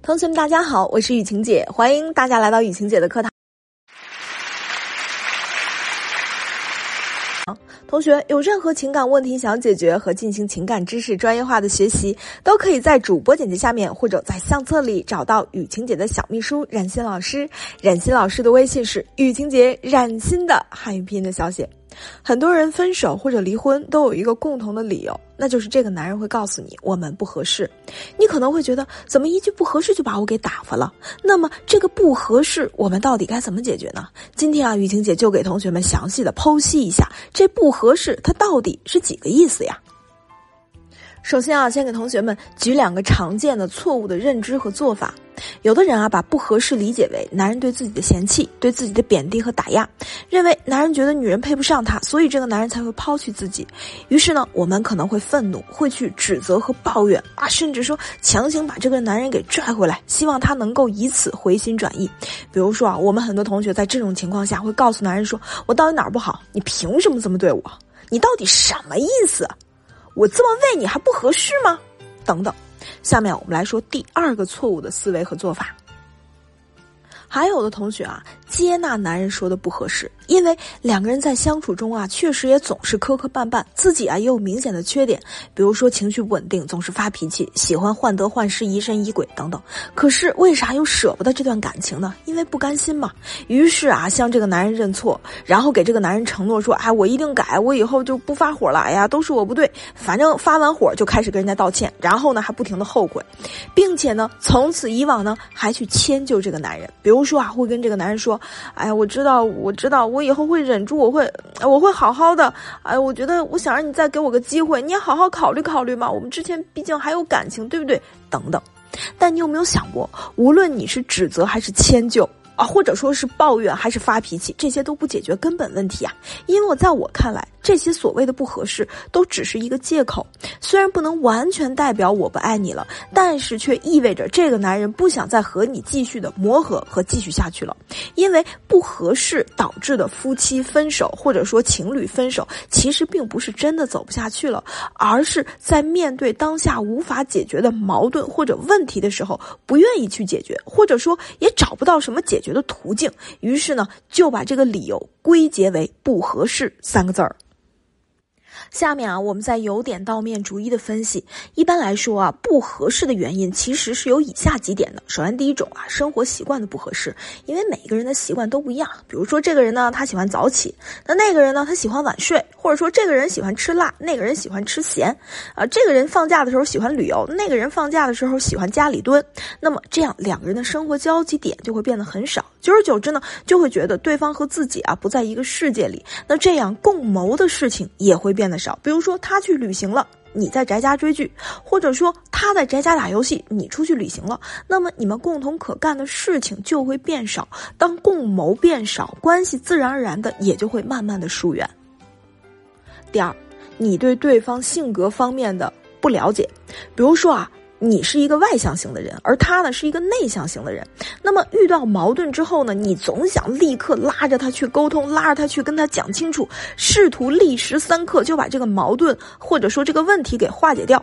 同学们，大家好，我是雨晴姐，欢迎大家来到雨晴姐的课堂。同学有任何情感问题想解决和进行情感知识专业化的学习，都可以在主播简介下面或者在相册里找到雨晴姐的小秘书冉欣老师。冉欣老师的微信是雨晴姐冉欣的汉语拼音的小写。很多人分手或者离婚都有一个共同的理由，那就是这个男人会告诉你我们不合适。你可能会觉得怎么一句不合适就把我给打发了？那么这个不合适我们到底该怎么解决呢？今天啊，雨晴姐就给同学们详细的剖析一下这不合适它到底是几个意思呀？首先啊，先给同学们举两个常见的错误的认知和做法。有的人啊，把不合适理解为男人对自己的嫌弃、对自己的贬低和打压，认为男人觉得女人配不上他，所以这个男人才会抛弃自己。于是呢，我们可能会愤怒，会去指责和抱怨啊，甚至说强行把这个男人给拽回来，希望他能够以此回心转意。比如说啊，我们很多同学在这种情况下会告诉男人说：“我到底哪儿不好？你凭什么这么对我？你到底什么意思？我这么问你还不合适吗？”等等。下面我们来说第二个错误的思维和做法。还有的同学啊，接纳男人说的不合适，因为两个人在相处中啊，确实也总是磕磕绊绊，自己啊也有明显的缺点，比如说情绪不稳定，总是发脾气，喜欢患得患失、疑神疑鬼等等。可是为啥又舍不得这段感情呢？因为不甘心嘛。于是啊，向这个男人认错，然后给这个男人承诺说：“哎，我一定改，我以后就不发火了。哎呀，都是我不对，反正发完火就开始跟人家道歉，然后呢还不停的后悔，并且呢从此以往呢还去迁就这个男人，比如。”说啊，会跟这个男人说：“哎呀，我知道，我知道，我以后会忍住，我会，我会好好的。哎，我觉得，我想让你再给我个机会，你也好好考虑考虑嘛。我们之前毕竟还有感情，对不对？等等。但你有没有想过，无论你是指责还是迁就？”啊，或者说是抱怨还是发脾气，这些都不解决根本问题啊！因为在我看来，这些所谓的不合适，都只是一个借口。虽然不能完全代表我不爱你了，但是却意味着这个男人不想再和你继续的磨合和继续下去了。因为不合适导致的夫妻分手，或者说情侣分手，其实并不是真的走不下去了，而是在面对当下无法解决的矛盾或者问题的时候，不愿意去解决，或者说也找不到什么解决。的途径，于是呢就把这个理由归结为不合适三个字儿。下面啊，我们再由点到面，逐一的分析。一般来说啊，不合适的原因其实是有以下几点的。首先，第一种啊，生活习惯的不合适，因为每个人的习惯都不一样。比如说，这个人呢，他喜欢早起，那那个人呢，他喜欢晚睡，或者说这个人喜欢吃辣，那个人喜欢吃咸，啊，这个人放假的时候喜欢旅游，那个人放假的时候喜欢家里蹲。那么这样两个人的生活交集点就会变得很少，久而久之呢，就会觉得对方和自己啊不在一个世界里。那这样共谋的事情也会变得。少，比如说他去旅行了，你在宅家追剧，或者说他在宅家打游戏，你出去旅行了，那么你们共同可干的事情就会变少。当共谋变少，关系自然而然的也就会慢慢的疏远。第二，你对对方性格方面的不了解，比如说啊。你是一个外向型的人，而他呢是一个内向型的人。那么遇到矛盾之后呢，你总想立刻拉着他去沟通，拉着他去跟他讲清楚，试图立时三刻就把这个矛盾或者说这个问题给化解掉。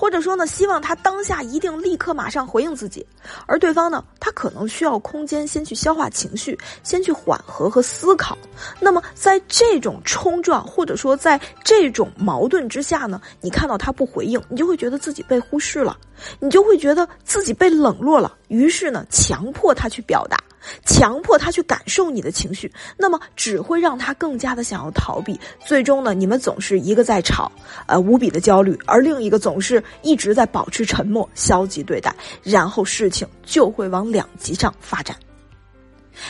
或者说呢，希望他当下一定立刻马上回应自己，而对方呢，他可能需要空间先去消化情绪，先去缓和和思考。那么在这种冲撞或者说在这种矛盾之下呢，你看到他不回应，你就会觉得自己被忽视了，你就会觉得自己被冷落了，于是呢，强迫他去表达。强迫他去感受你的情绪，那么只会让他更加的想要逃避。最终呢，你们总是一个在吵，呃，无比的焦虑，而另一个总是一直在保持沉默、消极对待，然后事情就会往两极上发展。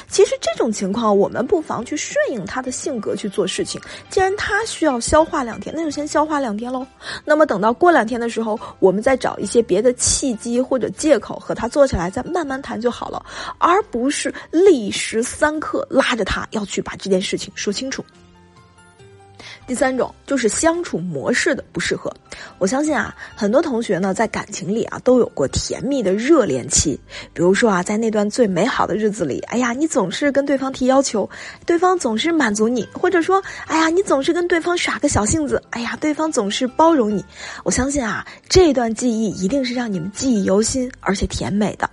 其实这种情况，我们不妨去顺应他的性格去做事情。既然他需要消化两天，那就先消化两天喽。那么等到过两天的时候，我们再找一些别的契机或者借口和他坐下来，再慢慢谈就好了，而不是立时三刻拉着他要去把这件事情说清楚。第三种就是相处模式的不适合。我相信啊，很多同学呢在感情里啊都有过甜蜜的热恋期。比如说啊，在那段最美好的日子里，哎呀，你总是跟对方提要求，对方总是满足你；或者说，哎呀，你总是跟对方耍个小性子，哎呀，对方总是包容你。我相信啊，这段记忆一定是让你们记忆犹新而且甜美的。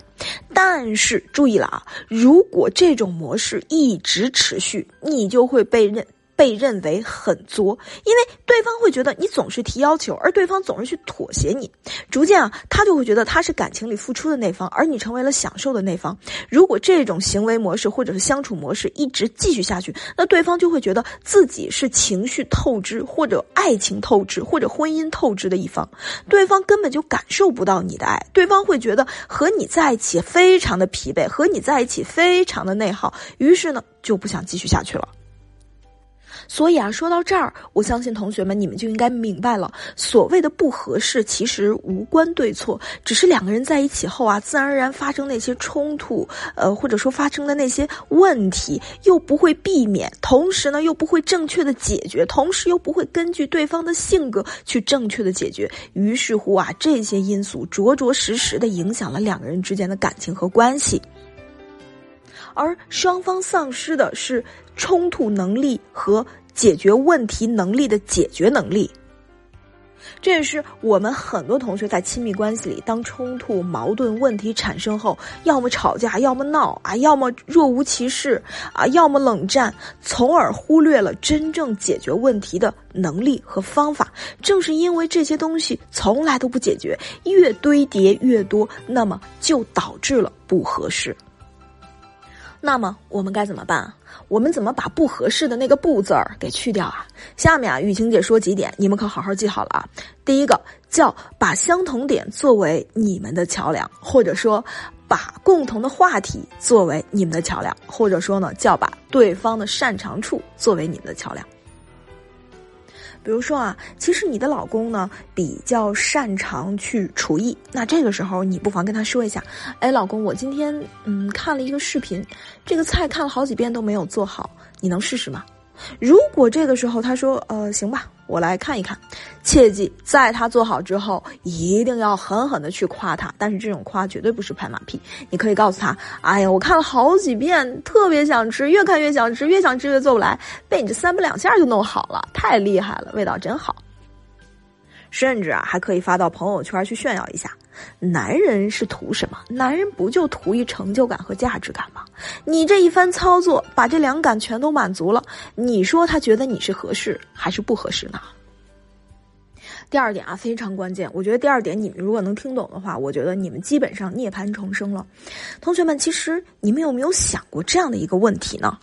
但是注意了啊，如果这种模式一直持续，你就会被认。被认为很作，因为对方会觉得你总是提要求，而对方总是去妥协你，逐渐啊，他就会觉得他是感情里付出的那方，而你成为了享受的那方。如果这种行为模式或者是相处模式一直继续下去，那对方就会觉得自己是情绪透支或者爱情透支或者婚姻透支的一方，对方根本就感受不到你的爱，对方会觉得和你在一起非常的疲惫，和你在一起非常的内耗，于是呢就不想继续下去了。所以啊，说到这儿，我相信同学们你们就应该明白了，所谓的不合适其实无关对错，只是两个人在一起后啊，自然而然发生那些冲突，呃，或者说发生的那些问题，又不会避免，同时呢又不会正确的解决，同时又不会根据对方的性格去正确的解决，于是乎啊，这些因素着着实实的影响了两个人之间的感情和关系。而双方丧失的是冲突能力和解决问题能力的解决能力，这也是我们很多同学在亲密关系里，当冲突、矛盾、问题产生后，要么吵架，要么闹啊，要么若无其事啊，要么冷战，从而忽略了真正解决问题的能力和方法。正是因为这些东西从来都不解决，越堆叠越多，那么就导致了不合适。那么我们该怎么办？我们怎么把不合适的那个“不”字儿给去掉啊？下面啊，雨晴姐说几点，你们可好好记好了啊。第一个叫把相同点作为你们的桥梁，或者说把共同的话题作为你们的桥梁，或者说呢叫把对方的擅长处作为你们的桥梁。比如说啊，其实你的老公呢比较擅长去厨艺，那这个时候你不妨跟他说一下，哎，老公，我今天嗯看了一个视频，这个菜看了好几遍都没有做好，你能试试吗？如果这个时候他说，呃，行吧。我来看一看，切记在他做好之后，一定要狠狠的去夸他。但是这种夸绝对不是拍马屁。你可以告诉他：“哎呀，我看了好几遍，特别想吃，越看越想吃，越想吃越做不来，被你这三不两下就弄好了，太厉害了，味道真好。”甚至啊，还可以发到朋友圈去炫耀一下。男人是图什么？男人不就图一成就感和价值感吗？你这一番操作，把这两感全都满足了。你说他觉得你是合适还是不合适呢？第二点啊，非常关键。我觉得第二点你们如果能听懂的话，我觉得你们基本上涅槃重生了。同学们，其实你们有没有想过这样的一个问题呢？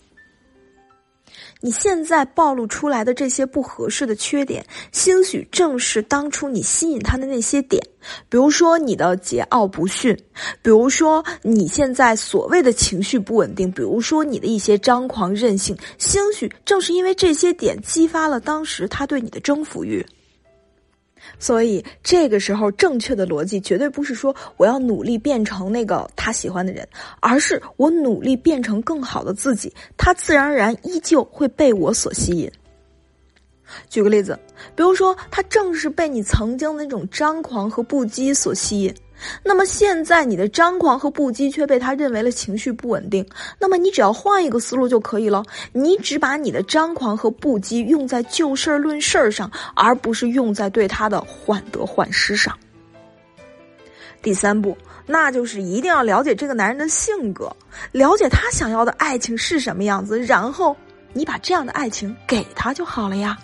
你现在暴露出来的这些不合适的缺点，兴许正是当初你吸引他的那些点。比如说你的桀骜不驯，比如说你现在所谓的情绪不稳定，比如说你的一些张狂任性，兴许正是因为这些点激发了当时他对你的征服欲。所以这个时候，正确的逻辑绝对不是说我要努力变成那个他喜欢的人，而是我努力变成更好的自己，他自然而然依旧会被我所吸引。举个例子，比如说他正是被你曾经的那种张狂和不羁所吸引。那么现在你的张狂和不羁却被他认为了情绪不稳定，那么你只要换一个思路就可以了。你只把你的张狂和不羁用在就事儿论事儿上，而不是用在对他的患得患失上。第三步，那就是一定要了解这个男人的性格，了解他想要的爱情是什么样子，然后你把这样的爱情给他就好了呀。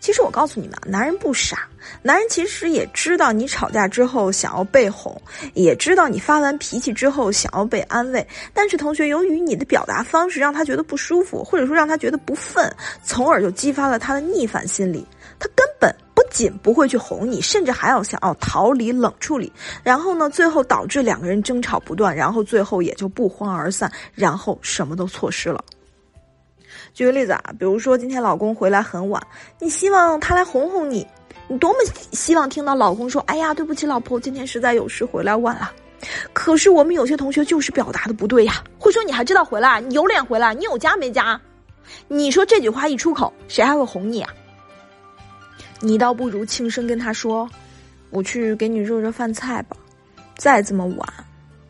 其实我告诉你们，男人不傻，男人其实也知道你吵架之后想要被哄，也知道你发完脾气之后想要被安慰。但是同学，由于你的表达方式让他觉得不舒服，或者说让他觉得不忿，从而就激发了他的逆反心理。他根本不仅不会去哄你，甚至还要想要逃离、冷处理。然后呢，最后导致两个人争吵不断，然后最后也就不欢而散，然后什么都错失了。举个例子啊，比如说今天老公回来很晚，你希望他来哄哄你，你多么希望听到老公说：“哎呀，对不起，老婆，今天实在有事回来晚了。”可是我们有些同学就是表达的不对呀，会说：“你还知道回来？你有脸回来？你有家没家？”你说这句话一出口，谁还会哄你啊？你倒不如轻声跟他说：“我去给你热热饭菜吧。”再这么晚，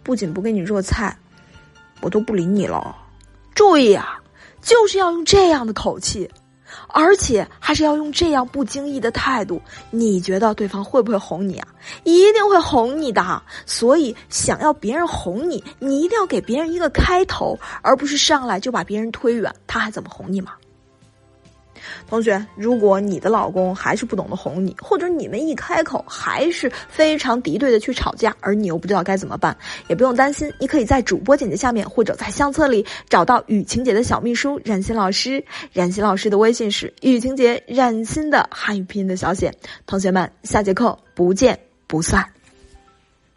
不仅不给你热菜，我都不理你了。注意啊，就是要用这样的口气。而且还是要用这样不经意的态度，你觉得对方会不会哄你啊？一定会哄你的。所以想要别人哄你，你一定要给别人一个开头，而不是上来就把别人推远，他还怎么哄你嘛？同学，如果你的老公还是不懂得哄你，或者你们一开口还是非常敌对的去吵架，而你又不知道该怎么办，也不用担心，你可以在主播简介下面或者在相册里找到雨晴姐的小秘书冉欣老师。冉欣老师的微信是雨晴姐冉欣的汉语拼音的小写。同学们，下节课不见不散。